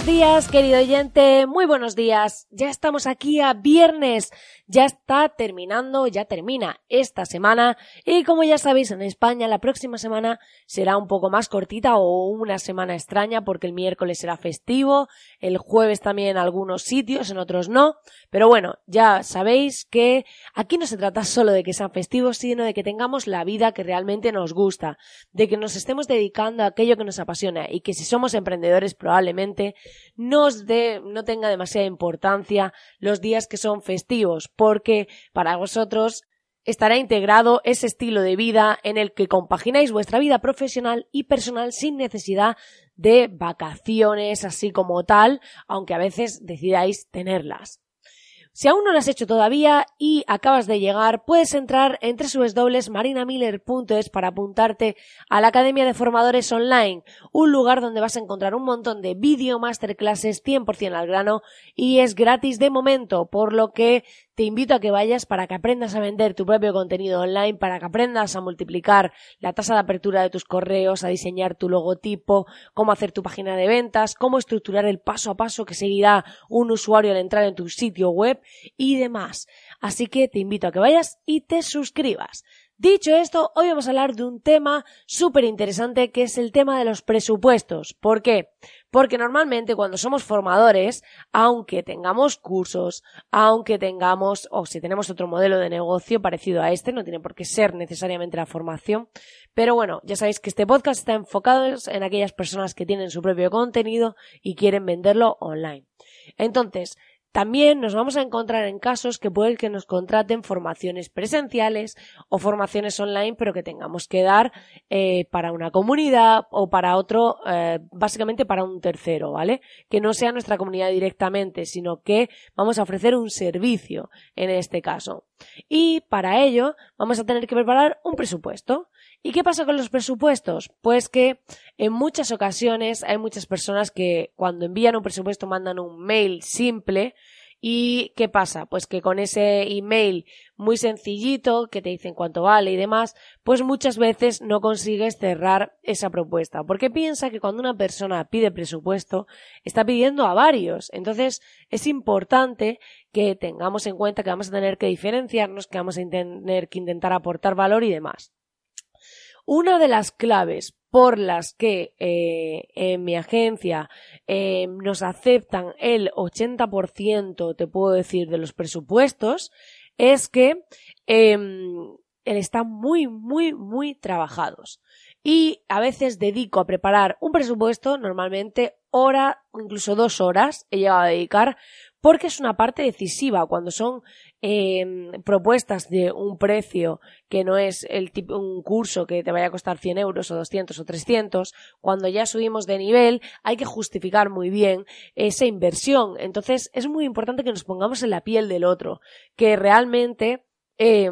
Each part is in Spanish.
Buenos días, querido oyente, muy buenos días. Ya estamos aquí a viernes, ya está terminando, ya termina esta semana y como ya sabéis en España la próxima semana será un poco más cortita o una semana extraña porque el miércoles será festivo, el jueves también en algunos sitios, en otros no, pero bueno, ya sabéis que aquí no se trata solo de que sean festivos, sino de que tengamos la vida que realmente nos gusta, de que nos estemos dedicando a aquello que nos apasiona y que si somos emprendedores probablemente no os dé, no tenga demasiada importancia los días que son festivos, porque para vosotros estará integrado ese estilo de vida en el que compagináis vuestra vida profesional y personal sin necesidad de vacaciones así como tal, aunque a veces decidáis tenerlas. Si aún no lo has hecho todavía y acabas de llegar, puedes entrar en www.marinamiller.es para apuntarte a la Academia de Formadores Online, un lugar donde vas a encontrar un montón de video masterclasses 100% al grano y es gratis de momento, por lo que te invito a que vayas para que aprendas a vender tu propio contenido online, para que aprendas a multiplicar la tasa de apertura de tus correos, a diseñar tu logotipo, cómo hacer tu página de ventas, cómo estructurar el paso a paso que seguirá un usuario al entrar en tu sitio web y demás. Así que te invito a que vayas y te suscribas. Dicho esto, hoy vamos a hablar de un tema súper interesante que es el tema de los presupuestos. ¿Por qué? Porque normalmente cuando somos formadores, aunque tengamos cursos, aunque tengamos, o si tenemos otro modelo de negocio parecido a este, no tiene por qué ser necesariamente la formación, pero bueno, ya sabéis que este podcast está enfocado en aquellas personas que tienen su propio contenido y quieren venderlo online. Entonces, también nos vamos a encontrar en casos que pueden que nos contraten formaciones presenciales o formaciones online, pero que tengamos que dar eh, para una comunidad o para otro, eh, básicamente para un tercero, ¿vale? Que no sea nuestra comunidad directamente, sino que vamos a ofrecer un servicio en este caso. Y para ello vamos a tener que preparar un presupuesto. ¿Y qué pasa con los presupuestos? Pues que en muchas ocasiones hay muchas personas que cuando envían un presupuesto mandan un mail simple ¿Y qué pasa? Pues que con ese email muy sencillito, que te dicen cuánto vale y demás, pues muchas veces no consigues cerrar esa propuesta. Porque piensa que cuando una persona pide presupuesto, está pidiendo a varios. Entonces, es importante que tengamos en cuenta que vamos a tener que diferenciarnos, que vamos a tener que intentar aportar valor y demás. Una de las claves por las que eh, en mi agencia eh, nos aceptan el 80%, te puedo decir, de los presupuestos, es que em, están muy, muy, muy trabajados. Y a veces dedico a preparar un presupuesto, normalmente hora, incluso dos horas he llegado a dedicar, porque es una parte decisiva cuando son eh, propuestas de un precio que no es el tipo, un curso que te vaya a costar 100 euros o 200 o 300, cuando ya subimos de nivel hay que justificar muy bien esa inversión. Entonces es muy importante que nos pongamos en la piel del otro, que realmente eh,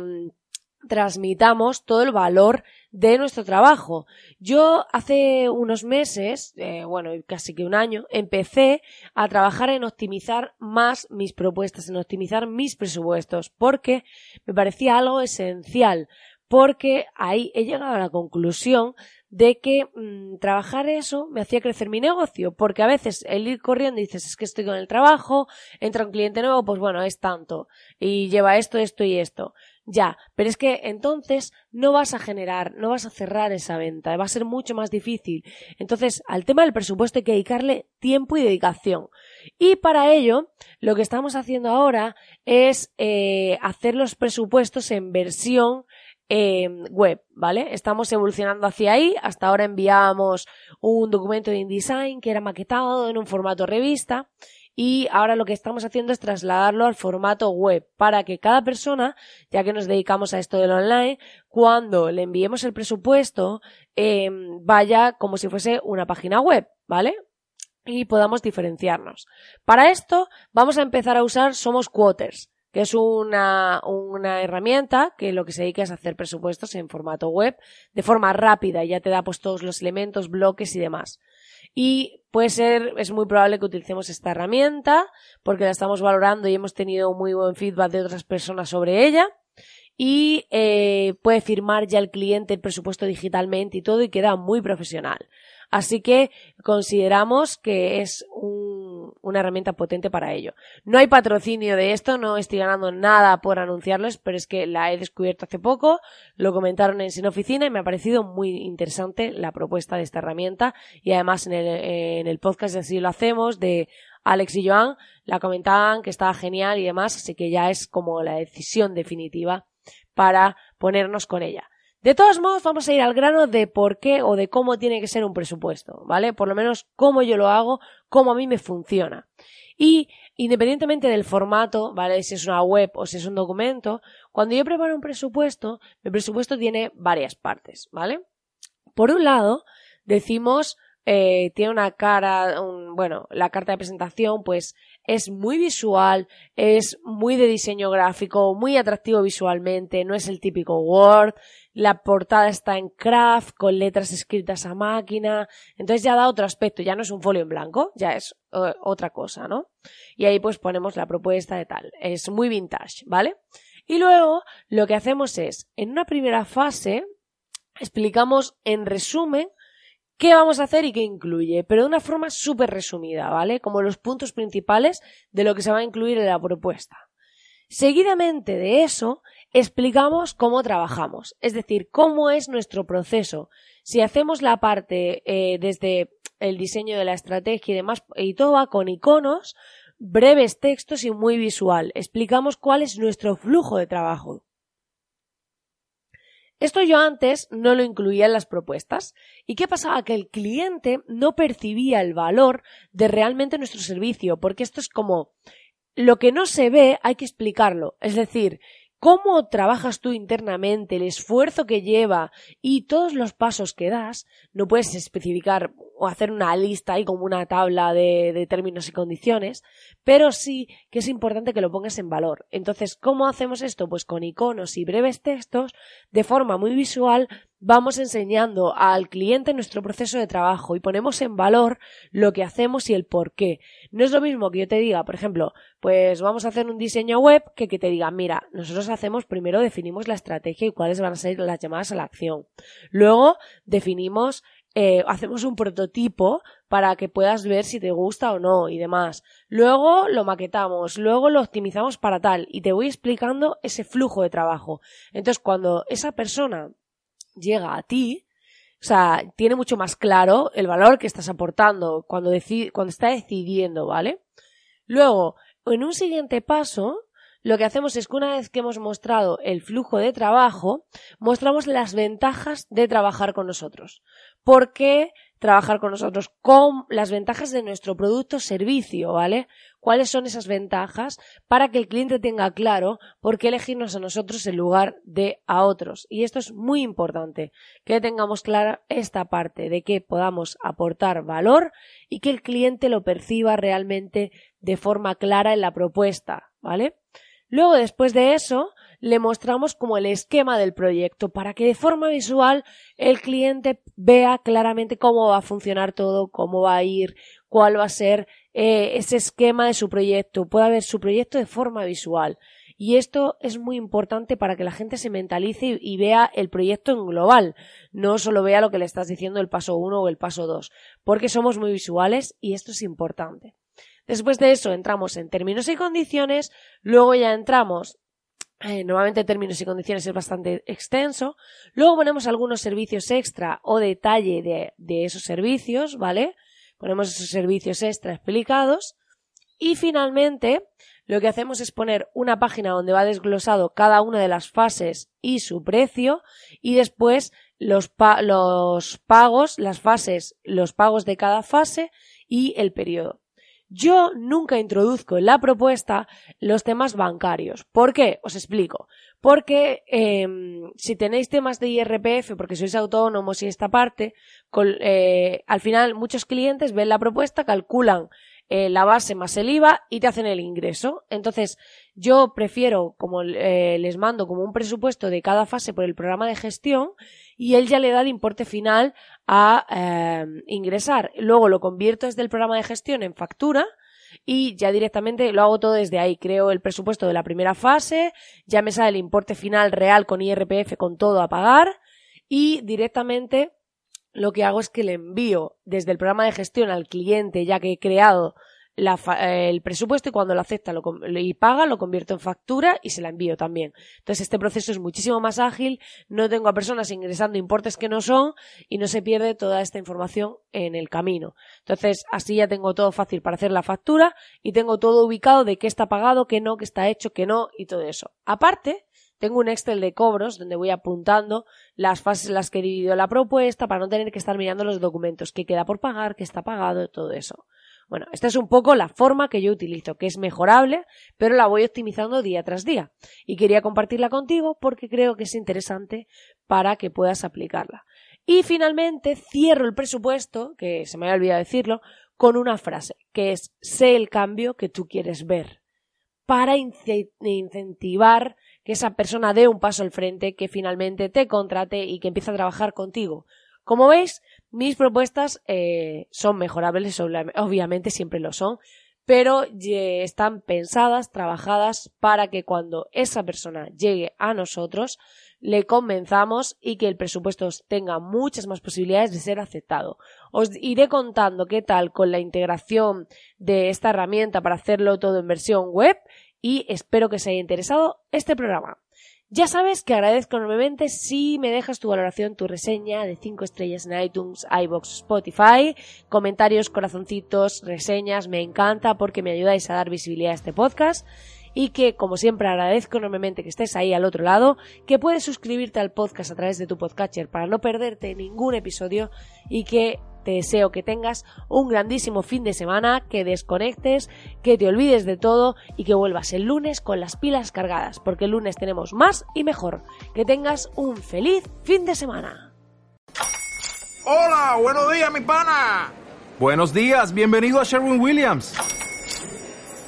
transmitamos todo el valor de nuestro trabajo. Yo hace unos meses, eh, bueno, casi que un año, empecé a trabajar en optimizar más mis propuestas, en optimizar mis presupuestos, porque me parecía algo esencial, porque ahí he llegado a la conclusión de que mm, trabajar eso me hacía crecer mi negocio, porque a veces el ir corriendo dices es que estoy con el trabajo, entra un cliente nuevo, pues bueno, es tanto, y lleva esto, esto y esto. Ya, pero es que entonces no vas a generar, no vas a cerrar esa venta, va a ser mucho más difícil. Entonces, al tema del presupuesto hay que dedicarle tiempo y dedicación. Y para ello, lo que estamos haciendo ahora es eh, hacer los presupuestos en versión em, web, ¿vale? Estamos evolucionando hacia ahí. Hasta ahora enviábamos un documento de InDesign que era maquetado en un formato revista y ahora lo que estamos haciendo es trasladarlo al formato web para que cada persona, ya que nos dedicamos a esto del online, cuando le enviemos el presupuesto, em, vaya como si fuese una página web, ¿vale? Y podamos diferenciarnos. Para esto vamos a empezar a usar Somos Quoters que es una, una herramienta que lo que se dedica es a hacer presupuestos en formato web de forma rápida y ya te da pues todos los elementos, bloques y demás y puede ser, es muy probable que utilicemos esta herramienta porque la estamos valorando y hemos tenido muy buen feedback de otras personas sobre ella y eh, puede firmar ya el cliente el presupuesto digitalmente y todo y queda muy profesional. Así que consideramos que es una herramienta potente para ello. No hay patrocinio de esto, no estoy ganando nada por anunciarles, pero es que la he descubierto hace poco, lo comentaron en Sin Oficina y me ha parecido muy interesante la propuesta de esta herramienta y además en el, en el podcast así lo hacemos de Alex y Joan la comentaban que estaba genial y demás, así que ya es como la decisión definitiva para ponernos con ella. De todos modos, vamos a ir al grano de por qué o de cómo tiene que ser un presupuesto, ¿vale? Por lo menos cómo yo lo hago, cómo a mí me funciona. Y independientemente del formato, ¿vale? Si es una web o si es un documento, cuando yo preparo un presupuesto, mi presupuesto tiene varias partes, ¿vale? Por un lado, decimos, eh, tiene una cara, un, bueno, la carta de presentación, pues es muy visual, es muy de diseño gráfico, muy atractivo visualmente, no es el típico Word, la portada está en craft, con letras escritas a máquina, entonces ya da otro aspecto, ya no es un folio en blanco, ya es otra cosa, ¿no? Y ahí pues ponemos la propuesta de tal, es muy vintage, ¿vale? Y luego lo que hacemos es, en una primera fase, explicamos en resumen qué vamos a hacer y qué incluye, pero de una forma súper resumida, ¿vale? Como los puntos principales de lo que se va a incluir en la propuesta. Seguidamente de eso, explicamos cómo trabajamos, es decir, cómo es nuestro proceso. Si hacemos la parte eh, desde el diseño de la estrategia y demás, y todo va con iconos, breves textos y muy visual. Explicamos cuál es nuestro flujo de trabajo. Esto yo antes no lo incluía en las propuestas. ¿Y qué pasaba? Que el cliente no percibía el valor de realmente nuestro servicio, porque esto es como lo que no se ve hay que explicarlo. Es decir, cómo trabajas tú internamente, el esfuerzo que lleva y todos los pasos que das, no puedes especificar o hacer una lista ahí como una tabla de, de, términos y condiciones, pero sí que es importante que lo pongas en valor. Entonces, ¿cómo hacemos esto? Pues con iconos y breves textos, de forma muy visual, vamos enseñando al cliente nuestro proceso de trabajo y ponemos en valor lo que hacemos y el por qué. No es lo mismo que yo te diga, por ejemplo, pues vamos a hacer un diseño web que que te diga, mira, nosotros hacemos primero definimos la estrategia y cuáles van a ser las llamadas a la acción. Luego definimos eh, hacemos un prototipo para que puedas ver si te gusta o no y demás. Luego lo maquetamos, luego lo optimizamos para tal y te voy explicando ese flujo de trabajo. Entonces, cuando esa persona llega a ti, o sea, tiene mucho más claro el valor que estás aportando cuando, cuando está decidiendo, ¿vale? Luego, en un siguiente paso, lo que hacemos es que una vez que hemos mostrado el flujo de trabajo, mostramos las ventajas de trabajar con nosotros. ¿Por qué trabajar con nosotros? Con las ventajas de nuestro producto o servicio, ¿vale? ¿Cuáles son esas ventajas para que el cliente tenga claro por qué elegirnos a nosotros en lugar de a otros? Y esto es muy importante, que tengamos clara esta parte de que podamos aportar valor y que el cliente lo perciba realmente de forma clara en la propuesta, ¿vale? Luego, después de eso, le mostramos como el esquema del proyecto para que de forma visual el cliente vea claramente cómo va a funcionar todo, cómo va a ir, cuál va a ser eh, ese esquema de su proyecto, pueda ver su proyecto de forma visual. Y esto es muy importante para que la gente se mentalice y, vea el proyecto en global, no solo vea lo que le estás diciendo el paso 1 o el paso 2, porque somos muy visuales y esto es importante. Después de eso entramos en términos y condiciones, luego ya entramos eh, normalmente términos y condiciones es bastante extenso. Luego ponemos algunos servicios extra o detalle de, de esos servicios, ¿vale? Ponemos esos servicios extra explicados. Y finalmente, lo que hacemos es poner una página donde va desglosado cada una de las fases y su precio y después los, los pagos, las fases, los pagos de cada fase y el periodo. Yo nunca introduzco en la propuesta los temas bancarios. ¿Por qué? Os explico. Porque em, si tenéis temas de IRPF, porque sois autónomos y esta parte, eh, al final muchos clientes ven la propuesta, calculan eh, la base más el IVA y te hacen el ingreso. Entonces, yo prefiero, como eh, les mando como un presupuesto de cada fase por el programa de gestión y él ya le da el importe final a eh, ingresar. Luego lo convierto desde el programa de gestión en factura y ya directamente lo hago todo desde ahí. Creo el presupuesto de la primera fase, ya me sale el importe final real con IRPF con todo a pagar y directamente lo que hago es que le envío desde el programa de gestión al cliente ya que he creado eh, el presupuesto y cuando lo acepta lo, y paga, lo convierto en factura y se la envío también. Entonces este proceso es muchísimo más ágil, no tengo a personas ingresando importes que no son y no se pierde toda esta información en el camino. Entonces así ya tengo todo fácil para hacer la factura y tengo todo ubicado de qué está pagado, qué no, qué está hecho, qué no y todo eso. Aparte, tengo un Excel de cobros donde voy apuntando las fases en las que he dividido la propuesta para no tener que estar mirando los documentos, qué queda por pagar, qué está pagado, todo eso. Bueno, esta es un poco la forma que yo utilizo, que es mejorable, pero la voy optimizando día tras día. Y quería compartirla contigo porque creo que es interesante para que puedas aplicarla. Y finalmente cierro el presupuesto, que se me había olvidado decirlo, con una frase, que es sé el cambio que tú quieres ver, para incentivar que esa persona dé un paso al frente, que finalmente te contrate y que empiece a trabajar contigo. Como veis, mis propuestas eh, son mejorables, obviamente siempre lo son, pero están pensadas, trabajadas para que cuando esa persona llegue a nosotros le convenzamos y que el presupuesto tenga muchas más posibilidades de ser aceptado. Os iré contando qué tal con la integración de esta herramienta para hacerlo todo en versión web y espero que os haya interesado este programa. Ya sabes que agradezco enormemente si me dejas tu valoración, tu reseña de 5 estrellas en iTunes, iBox, Spotify, comentarios, corazoncitos, reseñas, me encanta porque me ayudáis a dar visibilidad a este podcast y que, como siempre, agradezco enormemente que estés ahí al otro lado, que puedes suscribirte al podcast a través de tu podcatcher para no perderte ningún episodio y que te deseo que tengas un grandísimo fin de semana, que desconectes, que te olvides de todo y que vuelvas el lunes con las pilas cargadas, porque el lunes tenemos más y mejor. Que tengas un feliz fin de semana. Hola, buenos días, mi pana. Buenos días, bienvenido a Sherwin Williams.